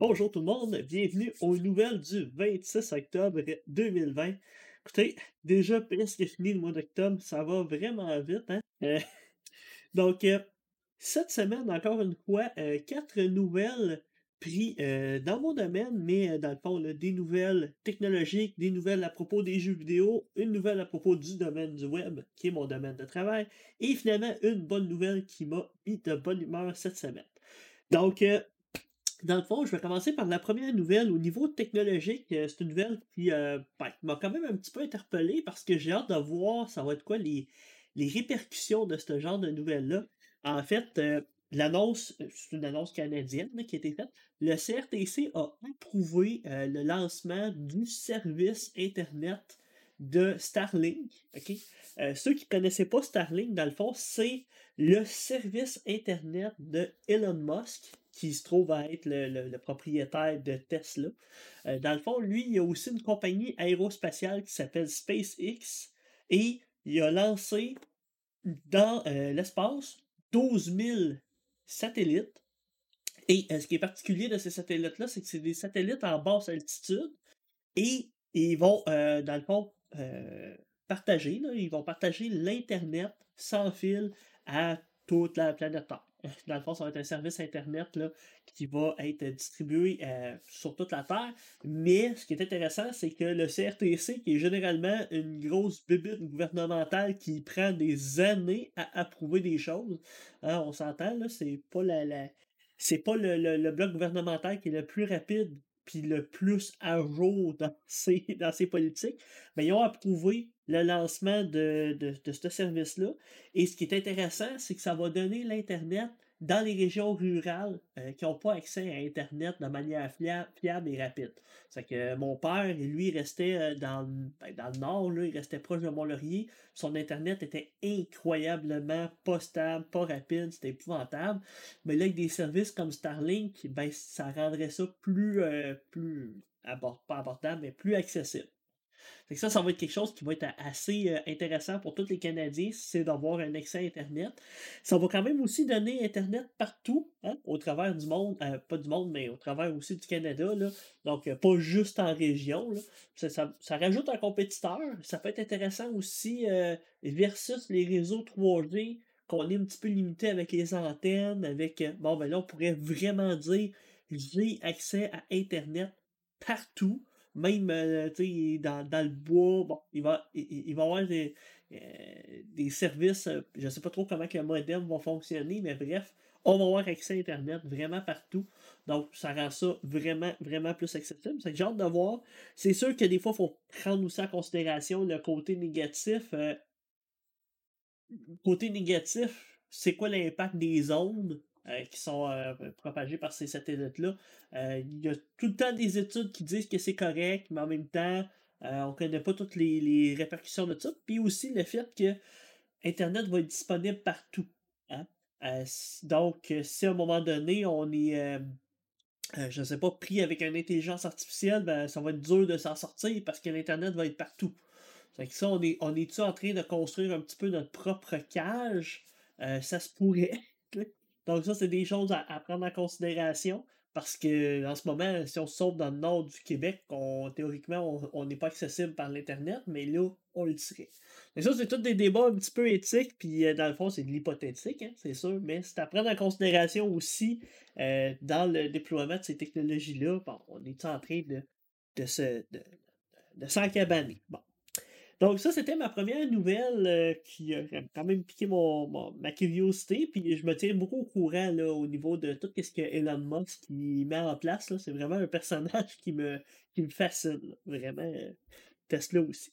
Bonjour tout le monde, bienvenue aux nouvelles du 26 octobre 2020. Écoutez, déjà presque fini le mois d'octobre, ça va vraiment vite, hein? Euh, donc, euh, cette semaine, encore une fois, euh, quatre nouvelles pris dans mon domaine, mais dans le fond, des nouvelles technologiques, des nouvelles à propos des jeux vidéo, une nouvelle à propos du domaine du web, qui est mon domaine de travail, et finalement, une bonne nouvelle qui m'a mis de bonne humeur cette semaine. Donc, dans le fond, je vais commencer par la première nouvelle. Au niveau technologique, euh, c'est une nouvelle qui euh, ben, m'a quand même un petit peu interpellé parce que j'ai hâte de voir ça va être quoi les, répercussions de ce genre de nouvelles-là. En fait, euh, l'annonce, c'est une annonce canadienne qui a été faite. Le CRTC a approuvé le lancement du service Internet de Starlink. ceux qui ne connaissaient pas Starlink, dans le fond, c'est le service Internet de Elon Musk qui se trouve à être le, propriétaire de Tesla. Euh, dans le fond, lui, il a aussi une compagnie aérospatiale qui s'appelle SpaceX et il a lancé dans euh, l'espace 12 000 satellites. Et euh, ce qui est particulier de ces satellites-là, c'est que c'est des satellites en basse altitude et ils vont, dans le fond, partager, ils vont partager l'Internet sans fil à toute la planète Terre. Dans le fond, ça va être un service Internet qui va être distribué euh, sur toute la Terre. Mais ce qui est intéressant, c'est que le CRTC, qui est généralement une grosse bibite gouvernementale qui prend des années à approuver des choses, hein, on s'entend, c'est pas la, c'est pas le, bloc gouvernemental qui est le plus rapide puis le plus à jour dans ses, dans politiques, mais ils ont approuvé le lancement de, ce service-là. Et ce qui est intéressant, c'est que ça va donner l'Internet dans les régions rurales euh, qui n'ont pas accès à Internet de manière fiable et rapide. C'est que mon père, lui, restait euh, dans, ben, dans le nord, là, il restait proche de Mont-Laurier. Son Internet était incroyablement pas stable, pas rapide, c'était épouvantable. Mais là, avec des services comme Starlink, ben, ça rendrait ça plus, euh, plus pas abordable, mais plus accessible ça, ça va être quelque chose qui va être assez euh, intéressant pour tous les Canadiens, c'est d'avoir un accès à Internet. Ça va quand même aussi donner Internet partout, hein, au travers du monde, euh, pas du monde, mais au travers aussi du Canada. Là. Donc, euh, pas juste en région. Ça, rajoute un compétiteur. Ça peut être intéressant aussi versus les réseaux 3G qu'on est un petit peu limité avec les antennes, avec. bon, ben là, on pourrait vraiment dire j'ai accès à Internet partout même euh, dans, dans, le bois, bon, il va, il, va avoir des, euh, des services, euh, je ne sais pas trop comment que le modem va fonctionner, mais bref, on va avoir accès à Internet vraiment partout. Donc, ça rend ça vraiment, vraiment plus accessible. C'est j'ai hâte de voir. C'est sûr que des fois, il faut prendre aussi en considération le côté négatif. côté négatif, c'est quoi l'impact des ondes? Euh, qui sont euh, propagés par ces satellites-là. Euh, il y a tout le temps des études qui disent que c'est correct, mais en même temps, on ne connaît pas toutes les, répercussions de ça. Puis aussi le fait que Internet va être disponible partout. Hein. donc, si à un moment donné, on est, je ne sais pas, pris avec une intelligence artificielle, ben, ça va être dur de s'en sortir parce que l'Internet va être partout. C'est que ça, on est, on est-tu en train de construire un petit peu notre propre cage? ça se pourrait. Donc, ça, c'est des choses à, prendre en considération parce que en ce moment, si on se dans le nord du Québec, théoriquement, on n'est pas accessible par l'Internet, mais là, on le serait. Mais ça, c'est tous des débats un petit peu éthiques, puis euh, dans le fond, c'est de l'hypothétique, hein, c'est sûr, mais c'est à prendre en considération aussi euh, dans le déploiement de ces technologies-là. Bon, on est en train de, de, se, de, de s'encabaner. Bon. Donc ça, c'était ma première nouvelle euh, qui a quand même piqué mon, ma curiosité. Puis je me tiens beaucoup au courant là, au niveau de tout ce que Elon Musk qui met en place. C'est vraiment un personnage qui me, qui me fascine. Vraiment, euh, Tesla aussi.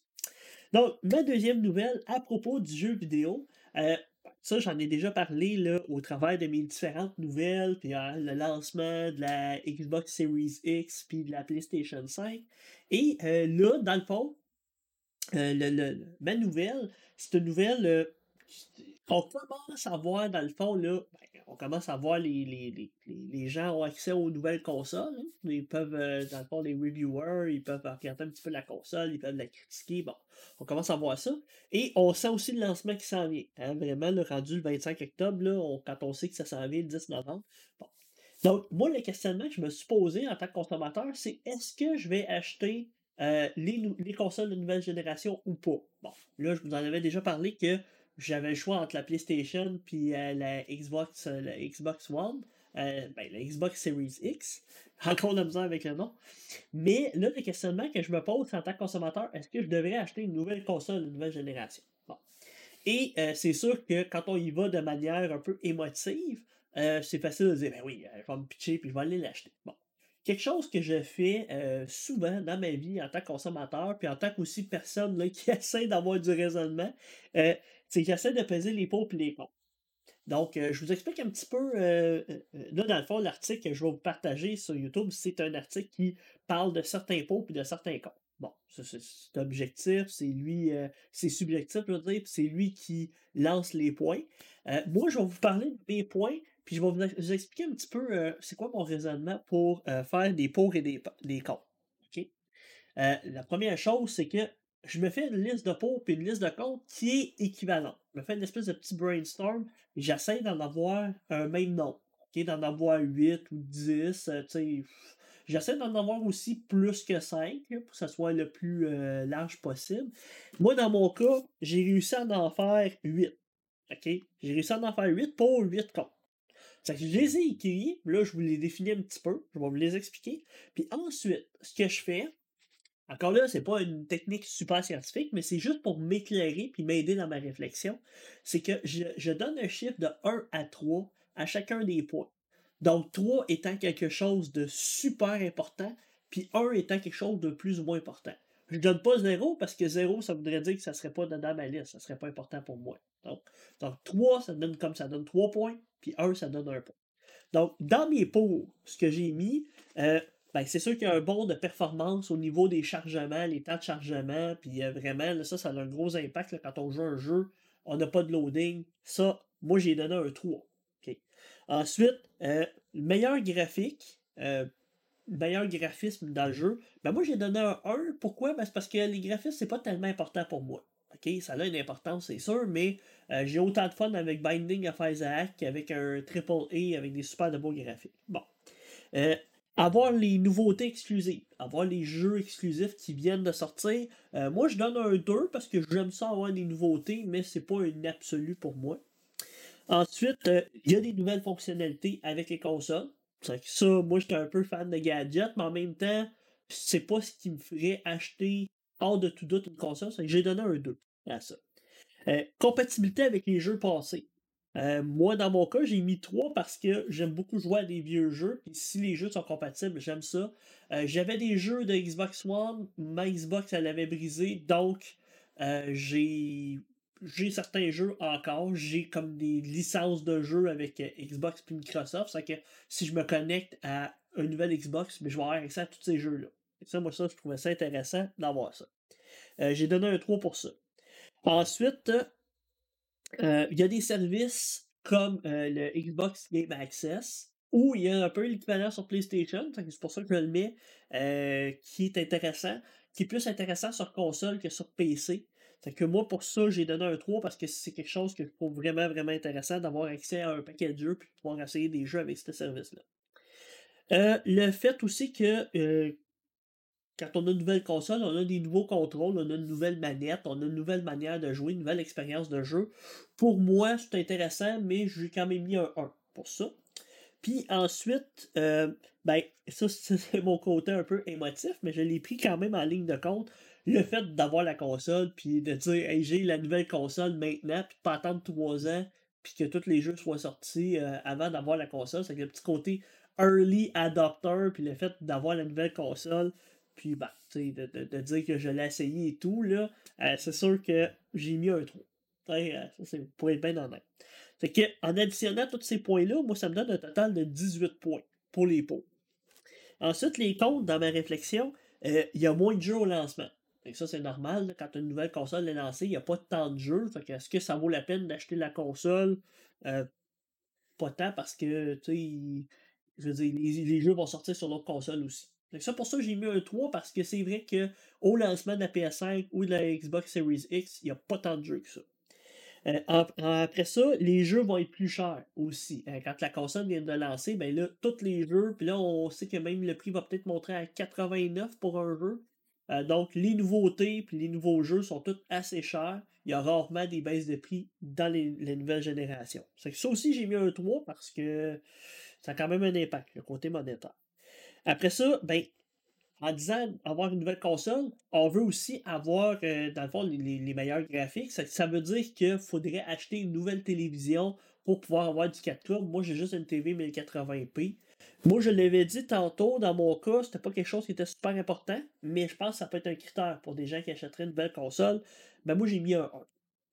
Donc, ma deuxième nouvelle à propos du jeu vidéo. Euh, ça, j'en ai déjà parlé là, au travers de mes différentes nouvelles, puis le lancement de la Xbox Series X, puis de la PlayStation 5. Et là, dans le fond, euh, le, ma nouvelle, c'est une nouvelle euh, on commence à voir, dans le fond, là, ben, on commence à voir les, les, les, gens ont accès aux nouvelles consoles. Hein. Ils peuvent, euh, dans le fond, les reviewers, ils peuvent regarder un petit peu la console, ils peuvent la critiquer. Bon, on commence à voir ça. Et on sent aussi le lancement qui s'en vient. Hein. Vraiment, le rendu le 25 octobre, là, quand on sait que ça s'en vient le 10 novembre. Bon. Donc, moi, le questionnement que je me suis posé en tant que consommateur, c'est est-ce que je vais acheter euh, les, les, consoles de nouvelle génération ou pas? Bon, là, je vous en avais déjà parlé que j'avais le choix entre la PlayStation puis euh, la Xbox, euh, la Xbox One. ben, la Xbox Series X. Encore de misère avec le nom. Mais là, le questionnement que je me pose en tant que consommateur, est-ce que je devrais acheter une nouvelle console de nouvelle génération? Bon. Et c'est sûr que quand on y va de manière un peu émotive, c'est facile de dire, ben oui, je vais me pitcher puis je vais aller l'acheter. Bon. Quelque chose que je fais souvent dans ma vie en tant que consommateur, puis en tant qu'aussi personne là, qui essaie d'avoir du raisonnement, c'est que j'essaie de peser les pots et les cons. Donc, je vous explique un petit peu, là, dans le fond, l'article que je vais vous partager sur YouTube, c'est un article qui parle de certains pots et de certains cons. Bon, c'est objectif, c'est lui, c'est subjectif, je veux dire, c'est lui qui lance les points. moi, je vais vous parler de mes points, puis je vais vous, expliquer un petit peu euh, c'est quoi mon raisonnement pour euh, faire des pour et des, des contre. Euh, la première chose, c'est que je me fais une liste de pour et une liste de contre qui est équivalente. Je me fais une espèce de petit brainstorm et j'essaie d'en avoir un même nom. D'en avoir 8 ou 10. J'essaie d'en avoir aussi plus que 5 pour que ça soit le plus large possible. Moi, dans mon cas, j'ai réussi à en faire 8. J'ai réussi à en faire 8 pour 8 contre je les ai écrits, là, je vous les définis un petit peu, je vais vous les expliquer. Puis ensuite, ce que je fais, encore là, c'est pas une technique super scientifique, mais c'est juste pour m'éclairer puis m'aider dans ma réflexion. C'est que je, donne un chiffre de 1 à 3 à chacun des points. Donc 3 étant quelque chose de super important, puis 1 étant quelque chose de plus ou moins important. Je donne pas 0 parce que 0, ça voudrait dire que ça serait pas dans ma liste, ça serait pas important pour moi. Donc, donc 3, ça donne comme ça donne 3 points, puis 1, ça donne 1 point. Donc, dans mes pots, ce que j'ai mis, euh, ben, c'est sûr qu'il y a un bon de performance au niveau des chargements, les temps de chargement, puis euh, vraiment, ça, ça a un gros impact quand on joue un jeu, on n'a pas de loading. Ça, moi, j'ai donné un 3. Ensuite, euh, meilleur graphique, meilleur graphisme dans le jeu, ben moi, j'ai donné un 1. Pourquoi? Ben, c'est parce que les graphismes, c'est pas tellement important pour moi. OK, ça a une importance, c'est sûr, mais euh, j'ai autant de fun avec Binding of Isaac qu'avec un triple A avec des super de beaux graphiques. Bon. Euh, avoir les nouveautés exclusives, avoir les jeux exclusifs qui viennent de sortir. Euh, moi, je donne un 2 parce que j'aime ça avoir des nouveautés, mais c'est pas une absolue pour moi. Ensuite, il y a des nouvelles fonctionnalités avec les consoles. Ça, moi, j'étais un peu fan de gadgets, mais en même temps, c'est pas ce qui me ferait acheter hors de tout doute une console. J'ai donné un 2 à ça. Euh, compatibilité avec les jeux passés. Euh, moi, dans mon cas, j'ai mis 3 parce que j'aime beaucoup jouer à des vieux jeux. Si les jeux sont compatibles, j'aime ça. Euh, j'avais des jeux de Xbox One. Ma Xbox, elle avait brisé. Donc, j'ai j'ai certains jeux encore. J'ai comme des licences de jeux avec Xbox et Microsoft. C'est que si je me connecte à un nouvel Xbox, mais je vais avoir accès à tous ces jeux-là. Et ça, moi, ça, je trouvais ça intéressant d'avoir ça. j'ai donné un 3 pour ça. Ensuite, euh, il y a des services comme euh, le Xbox Game Access, où il y a un peu l'équivalent sur PlayStation, c'est pour ça que je le mets, euh, qui est intéressant, qui est plus intéressant sur console que sur PC. C'est que moi, pour ça, j'ai donné un 3 parce que c'est quelque chose que je trouve vraiment, vraiment intéressant d'avoir accès à un paquet de jeux puis de pouvoir essayer des jeux avec ce service-là. le fait aussi que quand on a une nouvelle console, on a des nouveaux contrôles, on a une nouvelle manette, on a une nouvelle manière de jouer, une nouvelle expérience de jeu. Pour moi, c'est intéressant, mais j'ai quand même mis un 1 pour ça. Puis ensuite, euh, ben, ça c'est mon côté un peu émotif, mais je l'ai pris quand même en ligne de compte. Le fait d'avoir la console, puis de dire, hey, j'ai la nouvelle console maintenant, puis de pas attendre trois ans, puis que tous les jeux soient sortis euh, avant d'avoir la console, c'est le petit côté early adopter, puis le fait d'avoir la nouvelle console, puis, bah, tu sais, de, dire que je l'ai essayé et tout, là, euh, c'est sûr que j'ai mis un 3. Euh, ça, c'est pour être bien honnête. Fait que, en additionnant tous ces points-là, moi, ça me donne un total de 18 points pour les pots. Ensuite, les comptes, dans ma réflexion, il y a moins de jeux au lancement. Ça, c'est normal. quand une nouvelle console est lancée, il n'y a pas tant de jeux. Fait est-ce que ça vaut la peine d'acheter la console? pas tant parce que, tu sais, je veux dire, les, jeux vont sortir sur l'autre console aussi. C'est ça pour ça j'ai mis un 3 parce que c'est vrai que au lancement de la PS5 ou de la Xbox Series X, il n'y a pas tant de jeux que ça. Euh, après ça, les jeux vont être plus chers aussi. Euh, quand la console vient de lancer, ben là, tous les jeux, puis là, on sait que même le prix va peut-être montrer à 89 pour un jeu. Euh, donc, les nouveautés puis les nouveaux jeux sont tous assez chers. Il y a rarement des baisses de prix dans les, nouvelles générations. ça aussi, j'ai mis un 3 parce que ça a quand même un impact, le côté monétaire. Après ça, ben, en disant avoir une nouvelle console, on veut aussi avoir, euh, dans le fond, les, meilleurs graphiques. Ça, veut dire qu'il faudrait acheter une nouvelle télévision pour pouvoir avoir du 4K. Moi, j'ai juste une TV 1080p. Moi, je l'avais dit tantôt, dans mon cas, c'était pas quelque chose qui était super important, mais je pense que ça peut être un critère pour des gens qui achèteraient une nouvelle console. Ben, moi, j'ai mis un 1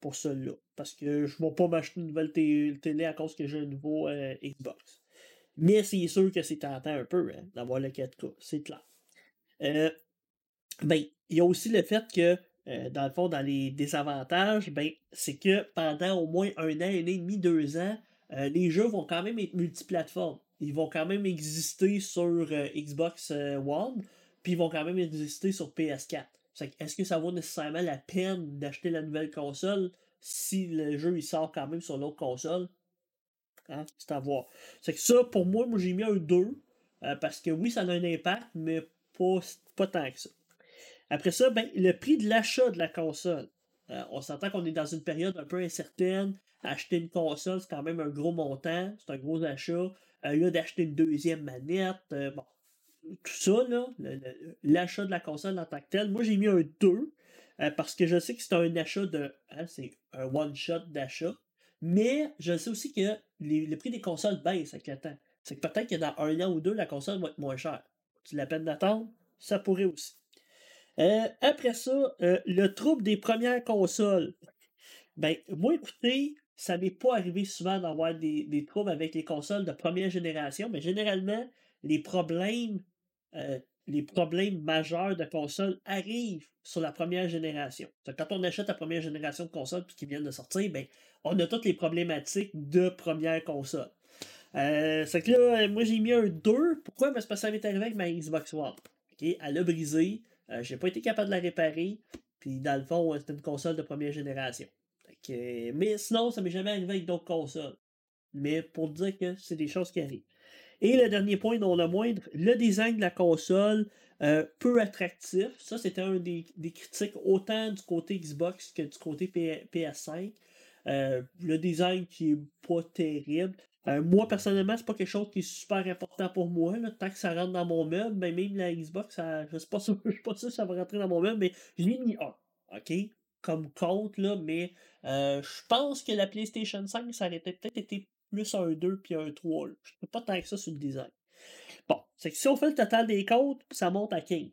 pour celui-là. Parce que je ne vais pas m'acheter une nouvelle télé à cause que j'ai un nouveau euh, Xbox. Mais c'est sûr que c'est tentant un peu hein, d'avoir le 4K, c'est clair. Euh, ben, il y a aussi le fait que, euh, dans le fond, dans les désavantages, ben, c'est que pendant au moins un an, un an et demi, deux ans, les jeux vont quand même être multiplateformes. Ils vont quand même exister sur Xbox One, puis ils vont quand même exister sur PS4. Est-ce que ça vaut nécessairement la peine d'acheter la nouvelle console si le jeu il sort quand même sur l'autre console? Hein? C'est à voir. C'est que ça, pour moi, moi j'ai mis un 2. parce que oui, ça a un impact, mais pas, tant que ça. Après ça, ben, le prix de l'achat de la console. Euh, on s'entend qu'on est dans une période un peu incertaine. Acheter une console, c'est quand même un gros montant. C'est un gros achat. Euh, là, d'acheter une deuxième manette. Euh, bon, tout ça, là, l'achat de la console en tant que tel. Moi, j'ai mis un 2 parce que je sais que c'est un achat de. Hein, c'est un one-shot d'achat. Mais je sais aussi que le prix des consoles baisse avec le temps. C'est que peut-être que dans un an ou deux, la console va être moins chère tu la peine d'attendre, ça pourrait aussi. Euh, après ça, euh, le trouble des premières consoles. Ben, moi, écoutez, ça m'est pas arrivé souvent d'avoir des, des, troubles avec les consoles de première génération, mais généralement, les problèmes, euh, les problèmes majeurs de consoles arrivent sur la première génération. Quand on achète la première génération de consoles qui viennent de sortir, ben, on a toutes les problématiques de première console. Euh, c'est que là, moi j'ai mis un 2. Pourquoi? Parce que ça m'est arrivé avec ma Xbox One. Elle a brisé. Euh, j'ai pas été capable de la réparer. Puis dans le fond, c'était une console de première génération. Mais sinon, ça m'est jamais arrivé avec d'autres consoles. Mais pour dire que c'est des choses qui arrivent. Et le dernier point, non le moindre, le design de la console, euh, peu attractif. Ça, c'était un des, critiques autant du côté Xbox que du côté PS5. Euh, le design qui est pas terrible. Euh, moi, personnellement, c'est pas quelque chose qui est super important pour moi. Tant que ça rentre dans mon meuble, ben, même la Xbox, je suis pas suis pas sûr que ça va rentrer dans mon meuble, mais j'ai mis un. OK? Comme compte, là, mais euh, je pense que la PlayStation 5, ça aurait peut-être été plus un 2 puis un 3. Je ne pas tant que ça sur le design. Bon, c'est que si on fait le total des comptes, ça monte à 15.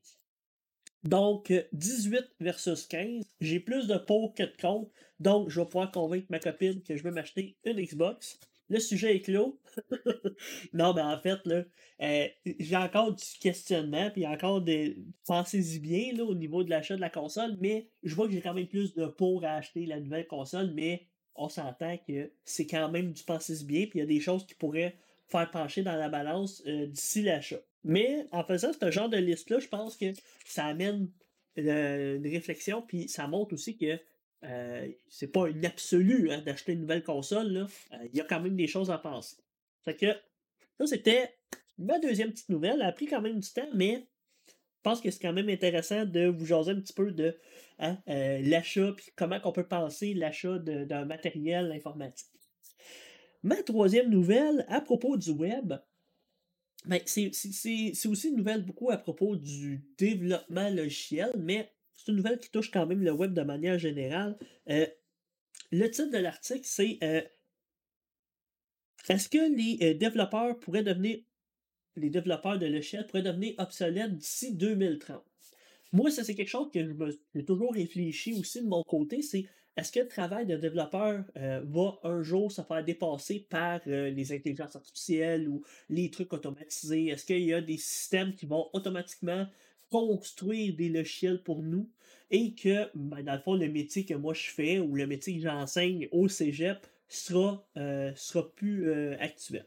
Donc, 18 versus 15. J'ai plus de pour que de comptes. Donc, je vais pouvoir convaincre ma copine que je veux m'acheter une Xbox le sujet est clos. non, mais en fait, là, euh, j'ai encore du questionnement, puis encore des. Pensez-y bien là, au niveau de l'achat de la console, mais je vois que j'ai quand même plus de pour à acheter la nouvelle console, mais on s'entend que c'est quand même du pensez-y bien, puis il y a des choses qui pourraient faire pencher dans la balance euh, d'ici l'achat. Mais en faisant ce genre de liste-là, je pense que ça amène euh, une réflexion, puis ça montre aussi que euh, c'est pas une absolue hein, d'acheter une nouvelle console. Euh, il y a quand même des choses à penser. Fait que ça, c'était ma deuxième petite nouvelle. Elle a pris quand même du temps, mais je pense que c'est quand même intéressant de vous jaser un petit peu de hein, euh, l'achat puis comment on peut penser l'achat d'un matériel informatique. Ma troisième nouvelle à propos du web, ben, c'est aussi une nouvelle beaucoup à propos du développement logiciel, mais c'est une nouvelle qui touche quand même le web de manière générale. Euh, le titre de l'article, c'est euh, Est-ce que les euh, développeurs pourraient devenir les développeurs de logiciels pourraient devenir obsolètes d'ici 2030? Moi, ça c'est quelque chose que j'ai toujours réfléchi aussi de mon côté, c'est est-ce que le travail de développeur va un jour se faire dépasser par les intelligences artificielles ou les trucs automatisés? Est-ce qu'il y a des systèmes qui vont automatiquement construire des logiciels pour nous et que, ben, dans le fond, le métier que moi je fais ou le métier que j'enseigne au cégep sera, euh, sera plus euh, actuel.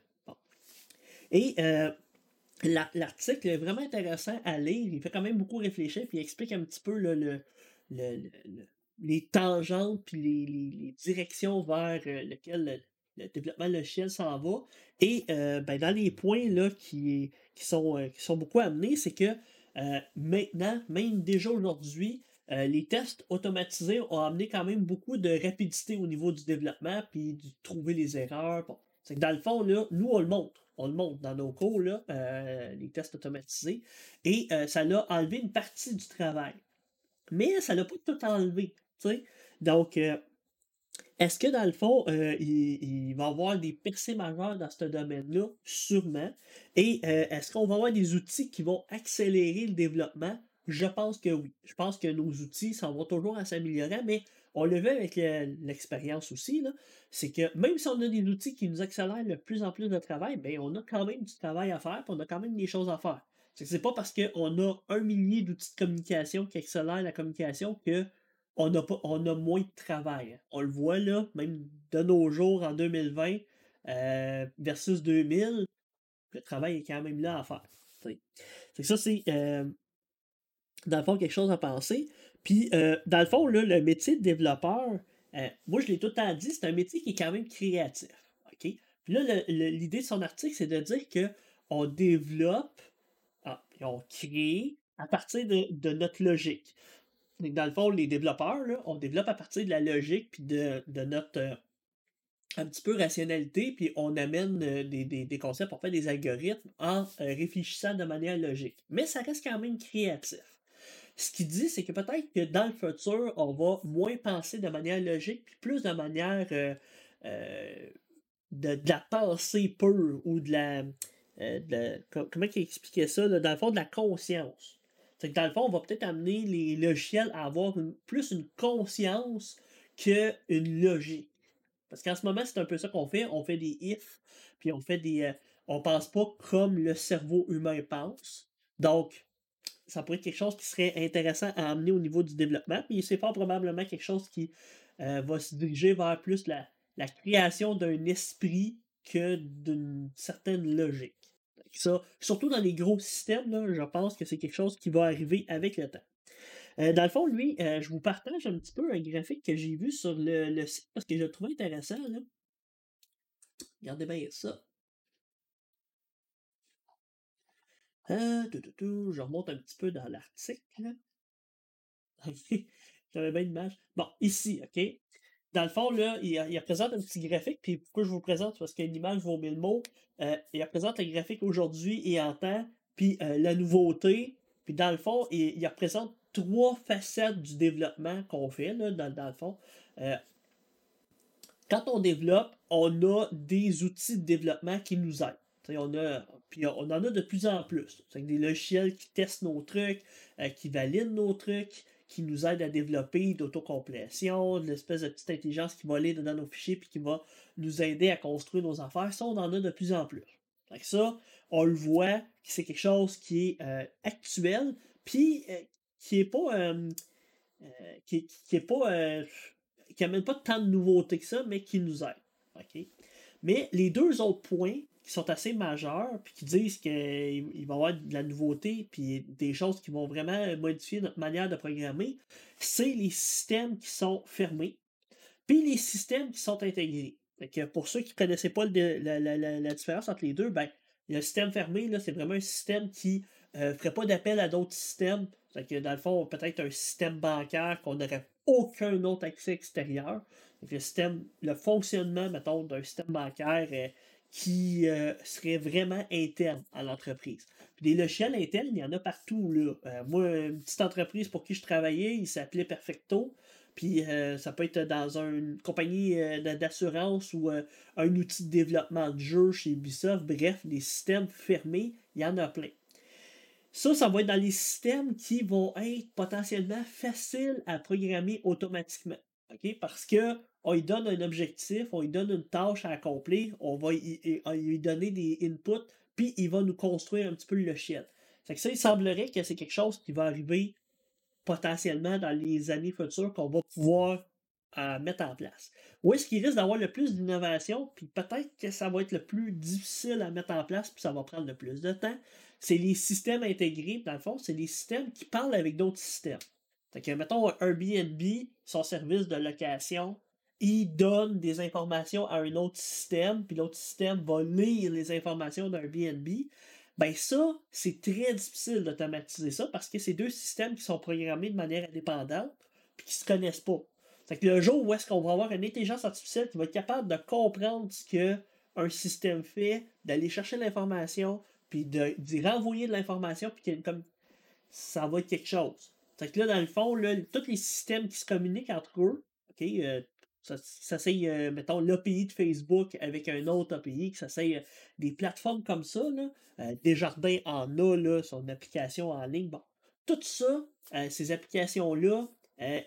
Et euh, l'article est vraiment intéressant à lire. Il fait quand même beaucoup réfléchir puis il explique un petit peu le, le, les tangentes puis les, directions vers lesquelles le, développement logiciel s'en va. Et ben, dans les points là, qui, qui, sont, qui sont beaucoup amenés, c'est que maintenant, même déjà aujourd'hui, les tests automatisés ont amené quand même beaucoup de rapidité au niveau du développement, puis de trouver les erreurs. C'est que dans le fond, nous, on le montre. On le montre dans nos cours, là, les tests automatisés. Et ça l'a enlevé une partie du travail. Mais ça l'a pas tout enlevé. Donc, est-ce que dans le fond, il, va y avoir des percées majeures dans ce domaine-là? Sûrement. Et est-ce qu'on va avoir des outils qui vont accélérer le développement? Je pense que oui. Je pense que nos outils s'en vont toujours à s'améliorer, mais on le voit avec l'expérience aussi, c'est que même si on a des outils qui nous accélèrent de plus en plus de travail, ben on a quand même du travail à faire, puis on a quand même des choses à faire. C'est pas parce qu'on a un millier d'outils de communication qui accélèrent la communication que on a, moins de travail. On le voit là, même de nos jours en 2020 euh, versus 2000, le travail est quand même là à faire. C'est ça, c'est euh, dans le fond quelque chose à penser. Puis, euh, dans le fond, le métier de développeur, moi je l'ai tout le temps dit, c'est un métier qui est quand même créatif. Puis là, l'idée de son article, c'est de dire que on développe, ah, on crée à partir de notre logique dans le fond, les développeurs, on développe à partir de la logique puis de, notre euh, un petit peu rationalité, puis on amène euh, des, concepts, on fait des algorithmes en euh, réfléchissant de manière logique. Mais ça reste quand même créatif. Ce qu'il dit, c'est que peut-être que dans le futur, on va moins penser de manière logique, puis plus de manière de, la pensée pure ou de la. comment il expliquait ça? dans le fond, de la conscience. C'est que dans le fond, on va peut-être amener les logiciels à avoir plus une conscience qu'une logique. Parce qu'en ce moment, c'est un peu ça qu'on fait. On fait des ifs, puis on fait des. Euh, on pense pas comme le cerveau humain pense. Donc, ça pourrait être quelque chose qui serait intéressant à amener au niveau du développement. Puis c'est fort probablement quelque chose qui euh, va se diriger vers plus la, la création d'un esprit que d'une certaine logique surtout dans les gros systèmes, je pense que c'est quelque chose qui va arriver avec le temps. Euh, dans le fond, lui, euh, je vous partage un petit peu un graphique que j'ai vu sur le, site parce que je le trouvais intéressant. Regardez bien ça. Euh, je remonte un petit peu dans l'article. J'avais bien l'image. Bon, ici, OK? Dans le fond, là, il, il, présente un petit graphique, puis pourquoi je vous le présente, parce qu'une image vaut mille mots. Euh, il présente le graphique aujourd'hui et en temps, puis euh, la nouveauté, puis dans le fond, il, il représente trois facettes du développement qu'on fait, dans, le fond. Euh, quand on développe, on a des outils de développement qui nous aident. on a, puis on en a de plus en plus. C'est des logiciels qui testent nos trucs, qui valident nos trucs, qui nous aide à développer d'autocomplétion, de l'espèce de petite intelligence qui va aller dans nos fichiers puis qui va nous aider à construire nos affaires. Ça, on en a de plus en plus. Avec ça, on le voit c'est quelque chose qui est euh, actuel, puis euh, qui est pas. Euh, qui, qui, est pas. qui pas tant de nouveautés que ça, mais qui nous aide. Mais les deux autres points qui sont assez majeurs, puis qui disent qu'il va y avoir de la nouveauté, puis des choses qui vont vraiment modifier notre manière de programmer, c'est les systèmes qui sont fermés, puis les systèmes qui sont intégrés. que pour ceux qui ne connaissaient pas la, différence entre les deux, ben, le système fermé, c'est vraiment un système qui ne euh, ferait pas d'appel à d'autres systèmes. Dans le fond, peut-être un système bancaire qu'on n'aurait aucun autre accès extérieur. le système, le fonctionnement, mettons, d'un système bancaire est qui euh, serait vraiment interne à l'entreprise. des logiciels internes, il y en a partout. Là. Euh, moi, une petite entreprise pour qui je travaillais, il s'appelait Perfecto. Puis euh, ça peut être dans une compagnie d'assurance ou un outil de développement de jeu chez Ubisoft. Bref, des systèmes fermés, il y en a plein. Ça, ça va être dans les systèmes qui vont être potentiellement faciles à programmer automatiquement. Parce que on lui donne un objectif, on lui donne une tâche à accomplir, on va lui donner des inputs, puis il va nous construire un petit peu le logiciel. que ça, il semblerait que c'est quelque chose qui va arriver potentiellement dans les années futures qu'on va pouvoir euh, mettre en place. Où est-ce qu'il risque d'avoir le plus d'innovation, puis peut-être que ça va être le plus difficile à mettre en place, puis ça va prendre le plus de temps, c'est les systèmes intégrés, dans le fond, c'est les systèmes qui parlent avec d'autres systèmes. Fait que, mettons, Airbnb, son service de location, il donne des informations à un autre système, puis l'autre système va lire les informations d'Airbnb. Ben ça, c'est très difficile d'automatiser ça parce que c'est deux systèmes qui sont programmés de manière indépendante puis qui se connaissent pas. C'est que le jour où est-ce qu'on va avoir une intelligence artificielle qui va être capable de comprendre ce que un système fait, d'aller chercher l'information, puis d'y renvoyer de l'information, puis comme ça va être quelque chose. C'est que là, dans le fond, tous les systèmes qui se communiquent entre eux, OK, euh, ça, ça c'est, euh, mettons, l'API de Facebook avec un autre API, que ça c'est euh, des plateformes comme ça, là, euh, Desjardins en a, là, son application en ligne. Bon, tout ça, ces applications-là,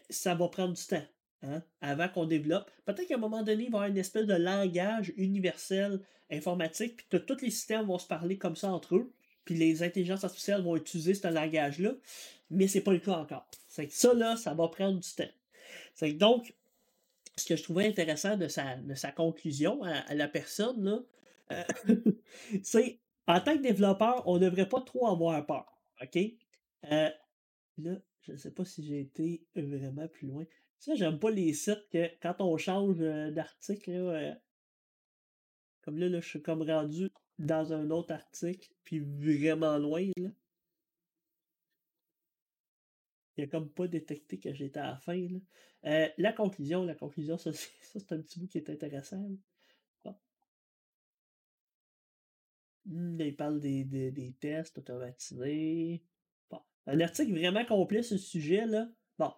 ça va prendre du temps. Hein, avant qu'on développe. Peut-être qu'à un moment donné, il va y avoir une espèce de langage universel informatique, puis que tous les systèmes vont se parler comme ça entre eux, puis les intelligences artificielles vont utiliser ce langage-là, mais c'est pas le cas encore. C'est que ça, là, ça va prendre du temps. C'est donc, ce que je trouvais intéressant de sa, de sa conclusion à, la personne, là, euh, c'est en tant que développeur, on ne devrait pas trop avoir peur. OK? Euh, là, je ne sais pas si j'ai été vraiment plus loin. Ça, j'aime pas les sites que quand on change euh, d'article, euh, comme là, là, je suis comme rendu dans un autre article, puis vraiment loin, là. Il a comme pas détecté que j'étais à la fin, là. Euh, la conclusion, la conclusion, ça, c'est un petit bout qui est intéressant. Hmm, il parle des, des, des tests automatisés. Bon. Un article vraiment complet sur ce sujet, là. Bon.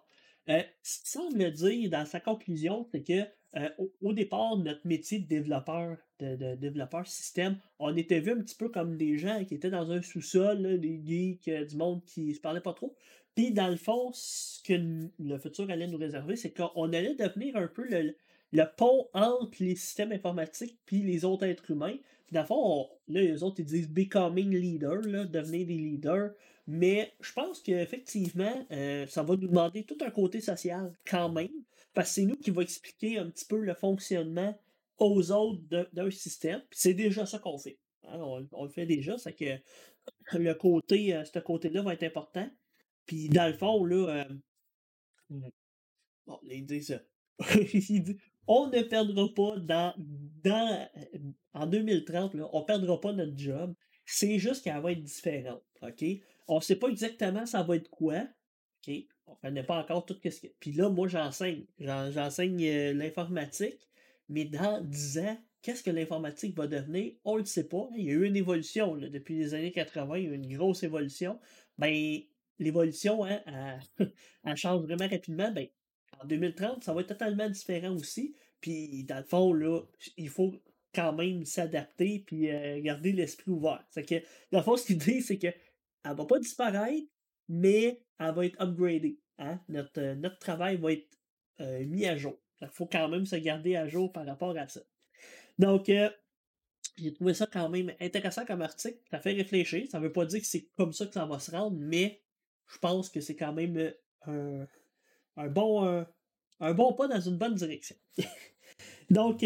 Euh, ce qu'il semble dire dans sa conclusion, c'est que euh, au, départ, notre métier de développeur, de, développeur système, on était vu un petit peu comme des gens qui étaient dans un sous-sol, des geeks, euh, du monde qui se parlait pas trop. Puis dans le fond, ce que le futur allait nous réserver, c'est qu'on allait devenir un peu le, le pont entre les systèmes informatiques puis les autres êtres humains. Dans le fond, là, les autres, ils disent becoming leader, là, devenir des leaders. Mais je pense qu'effectivement, euh, ça va nous demander tout un côté social quand même, parce que c'est nous qui va expliquer un petit peu le fonctionnement aux autres d'un système. C'est déjà ça qu'on fait. Hein, on, le fait déjà, c'est que le côté, euh, ce côté-là va être important. Puis dans le fond, là, euh, bon, ils disent, on ne perdra pas dans, dans en 2030, là, on ne perdra pas notre job. C'est juste qu'elle va être différente. OK? On ne sait pas exactement ça va être quoi. OK? On ne connaît pas encore tout ce que. Puis là, moi, j'enseigne. J'enseigne euh, l'informatique. Mais dans 10 ans, qu'est-ce que l'informatique va devenir? On ne le sait pas. Il y a eu une évolution. depuis les années 80, il y a eu une grosse évolution. Ben, l'évolution, hein, elle, change vraiment rapidement. Ben, en 2030, ça va être totalement différent aussi. Puis, dans le fond, là, il faut quand même s'adapter puis euh, garder l'esprit ouvert. C'est que, dans le fond, ce dit, c'est que elle va pas disparaître, mais elle va être upgradée. Hein? Notre, euh, notre travail va être euh, mis à jour. Il faut quand même se garder à jour par rapport à ça. Donc, j'ai trouvé ça quand même intéressant comme article. Ça fait réfléchir. Ça ne veut pas dire que c'est comme ça que ça va se rendre, mais je pense que c'est quand même un, un bon, un bon pas dans une bonne direction. Donc,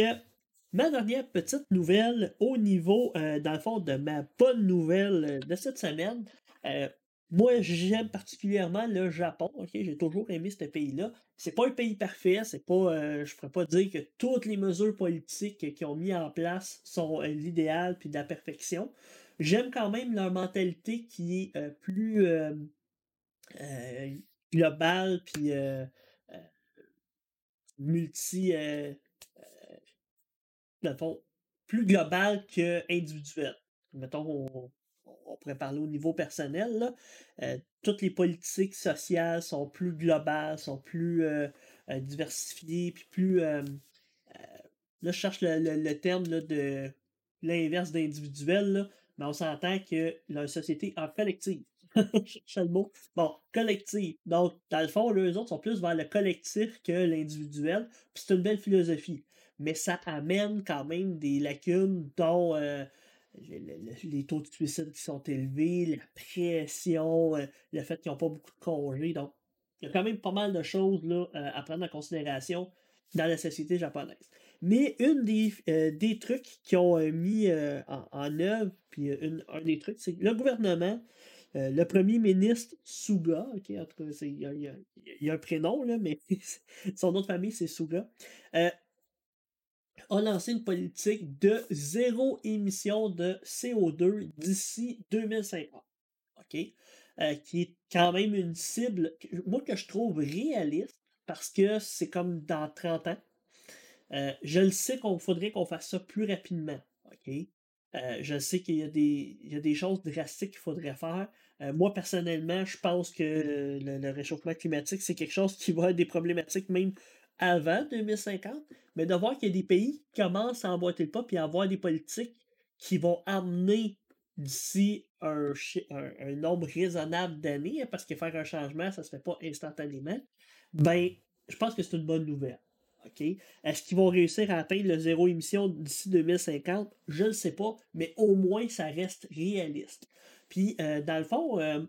Ma dernière petite nouvelle au niveau, euh, dans le fond, de ma bonne nouvelle euh, de cette semaine. Euh, moi, j'aime particulièrement le Japon. J'ai toujours aimé ce pays-là. C'est pas un pays parfait. C'est pas, je ne pourrais pas dire que toutes les mesures politiques qu'ils ont mis en place sont l'idéal puis de la perfection. J'aime quand même leur mentalité qui est plus globale puis multi fond, plus global que individuel. Mettons, on, pourrait parler au niveau personnel. Euh, toutes les politiques sociales sont plus globales, sont plus euh, euh, diversifiées, puis plus. là, je cherche le, terme là, de l'inverse d'individuel, mais on s'entend que la société en collective. le mot. Bon, collective. Donc, dans le fond, les autres sont plus vers le collectif que l'individuel. Puis c'est une belle philosophie mais ça amène quand même des lacunes dont euh, les taux de suicide qui sont élevés, la pression, euh, le fait qu'ils n'ont pas beaucoup de congés. Donc, il y a quand même pas mal de choses là, euh, à prendre en considération dans la société japonaise. Mais une des, des trucs qui ont mis en, œuvre, puis un des trucs, c'est que le gouvernement le premier ministre Suga, il y, a un prénom, là, mais son nom de famille, c'est Suga, a lancé une politique de zéro émission de CO2 d'ici 2050. OK? qui est quand même une cible, moi, que je trouve réaliste, parce que c'est comme dans 30 ans. je le sais qu'on faudrait qu'on fasse ça plus rapidement. OK? Euh, je sais qu'il y, y a des choses drastiques qu'il faudrait faire. Euh, moi, personnellement, je pense que le, réchauffement climatique, c'est quelque chose qui va être des problématiques même avant 2050. Mais de voir qu'il y a des pays qui commencent à emboîter le pas et à avoir des politiques qui vont amener d'ici un, nombre raisonnable d'années, hein, parce que faire un changement, ça ne se fait pas instantanément, ben, je pense que c'est une bonne nouvelle. Est-ce qu'ils vont réussir à atteindre le zéro émission d'ici 2050? Je ne sais pas, mais au moins ça reste réaliste. Puis, euh, dans le fond, euh,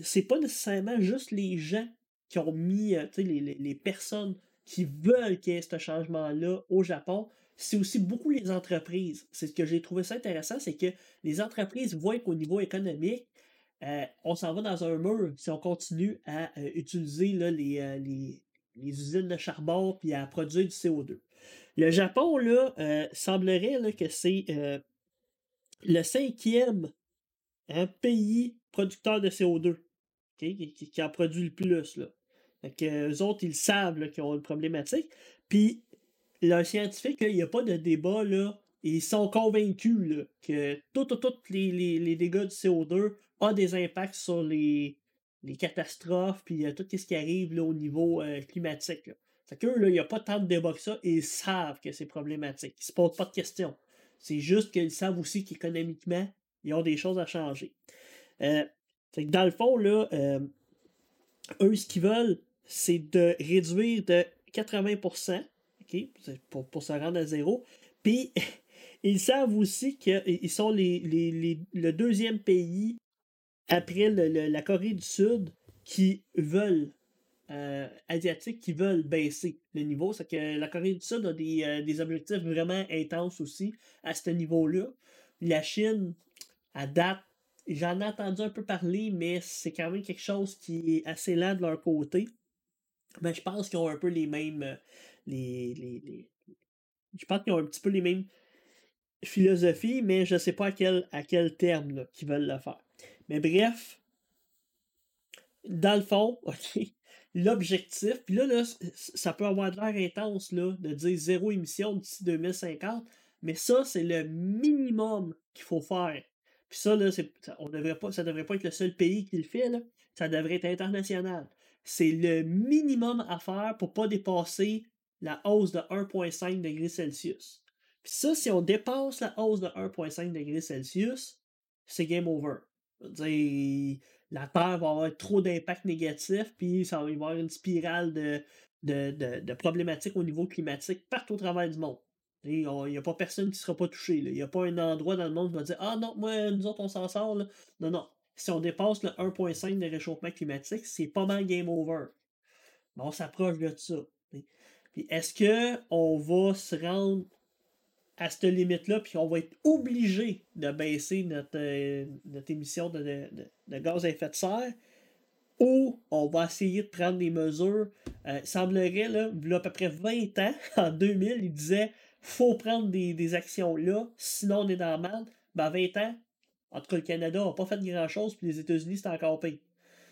c'est pas nécessairement juste les gens qui ont mis, euh, les, les, personnes qui veulent qu'il y ait ce changement-là au Japon, c'est aussi beaucoup les entreprises. C'est ce que j'ai trouvé ça intéressant, c'est que les entreprises voient qu'au niveau économique, on s'en va dans un mur si on continue à utiliser là, les, les, les usines de charbon puis à produire du CO2. Le Japon, là, euh, semblerait que c'est euh, le cinquième hein, pays producteur de CO2 qui, en produit le plus. Là. eux autres, ils savent qu'ils ont une problématique. Puis, les scientifique, il n'y a pas de débat, là, ils sont convaincus que tous les, les, les, dégâts du CO2 ont des impacts sur les, les catastrophes, puis tout ce qui arrive là, au niveau euh, climatique. Là. Fait il n'y a pas tant de débat que ça, ils savent que c'est problématique. Ils ne se posent pas de questions. C'est juste qu'ils savent aussi qu'économiquement, ils ont des choses à changer. Euh, que dans le fond, là, euh, eux, ce qu'ils veulent, c'est de réduire de 80%, pour, pour se rendre à zéro. Puis, ils savent aussi qu'ils sont les, le deuxième pays après la Corée du Sud qui veulent, euh, asiatiques qui veulent baisser le niveau. C'est que la Corée du Sud a des, euh, des objectifs vraiment intenses aussi à ce niveau-là. La Chine, à date, j'en ai entendu un peu parler, mais c'est quand même quelque chose qui est assez lent de leur côté. Mais je pense qu'ils ont un peu les mêmes. Euh, les, les, je pense qu'ils ont un petit peu les mêmes philosophies, mais je ne sais pas à quel, à quel terme qu'ils veulent le faire. Mais bref, dans le fond, OK, l'objectif, puis là, là, ça peut avoir l'air intense de dire zéro émission d'ici 2050, mais ça, c'est le minimum qu'il faut faire. Puis ça, là, ça, on devrait pas, ça devrait pas être le seul pays qui le fait, là. ça devrait être international. C'est le minimum à faire pour pas dépasser la hausse de 1,5 degrés Celsius. Puis ça, si on dépasse la hausse de 1,5 degrés Celsius, c'est game over la Terre va avoir trop d'impact négatif, puis ça va y avoir une spirale de, de, problématiques au niveau climatique partout au travers du monde. Il n'y a pas personne qui ne sera pas touché. Il n'y a pas un endroit dans le monde qui va dire Ah non, moi, nous autres, on s'en sort. Non, non. Si on dépasse le 1.5 de réchauffement climatique, c'est pas mal game over. on s'approche de ça. Puis est-ce qu'on va se rendre à cette limite-là, puis on va être obligé de baisser notre, euh, notre émission de, gaz à effet de serre, ou on va essayer de prendre des mesures? Euh, il semblerait, là, il y a à peu près 20 ans, en 2000, il disait faut prendre des, actions là, sinon on est dans le mal. Ben, 20 ans, en tout cas, le Canada n'a pas fait grand-chose, puis les États-Unis, c'est encore pire.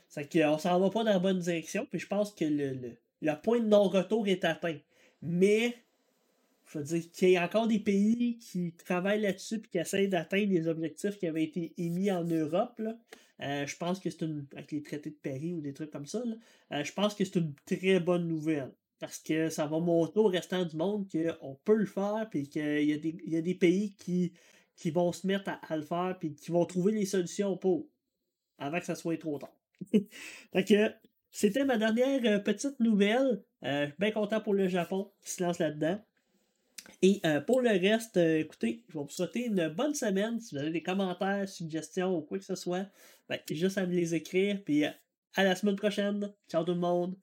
C'est qu'on s'en va pas dans la bonne direction, puis je pense que le, le, le point de non-retour est atteint. Mais je veux dire, qu'il y ait encore des pays qui travaillent là-dessus et qui essayent d'atteindre les objectifs qui avaient été émis en Europe. Euh, je pense que c'est une. avec les traités de Paris ou des trucs comme ça, euh, je pense que c'est une très bonne nouvelle. Parce que ça va montrer au restant du monde qu'on peut le faire, puis qu'il y, a des, y a des pays qui, qui vont se mettre à, le faire, puis qui vont trouver les solutions pour, avant que ça soit trop tard. que c'était ma dernière euh, petite nouvelle. bien content pour le Japon qui se lance là-dedans. Et euh, pour le reste, euh, écoutez, je vais vous souhaiter une bonne semaine. Si vous avez des commentaires, suggestions ou quoi que ce soit, ben, juste à me les écrire. Puis euh, à la semaine prochaine. Ciao tout le monde.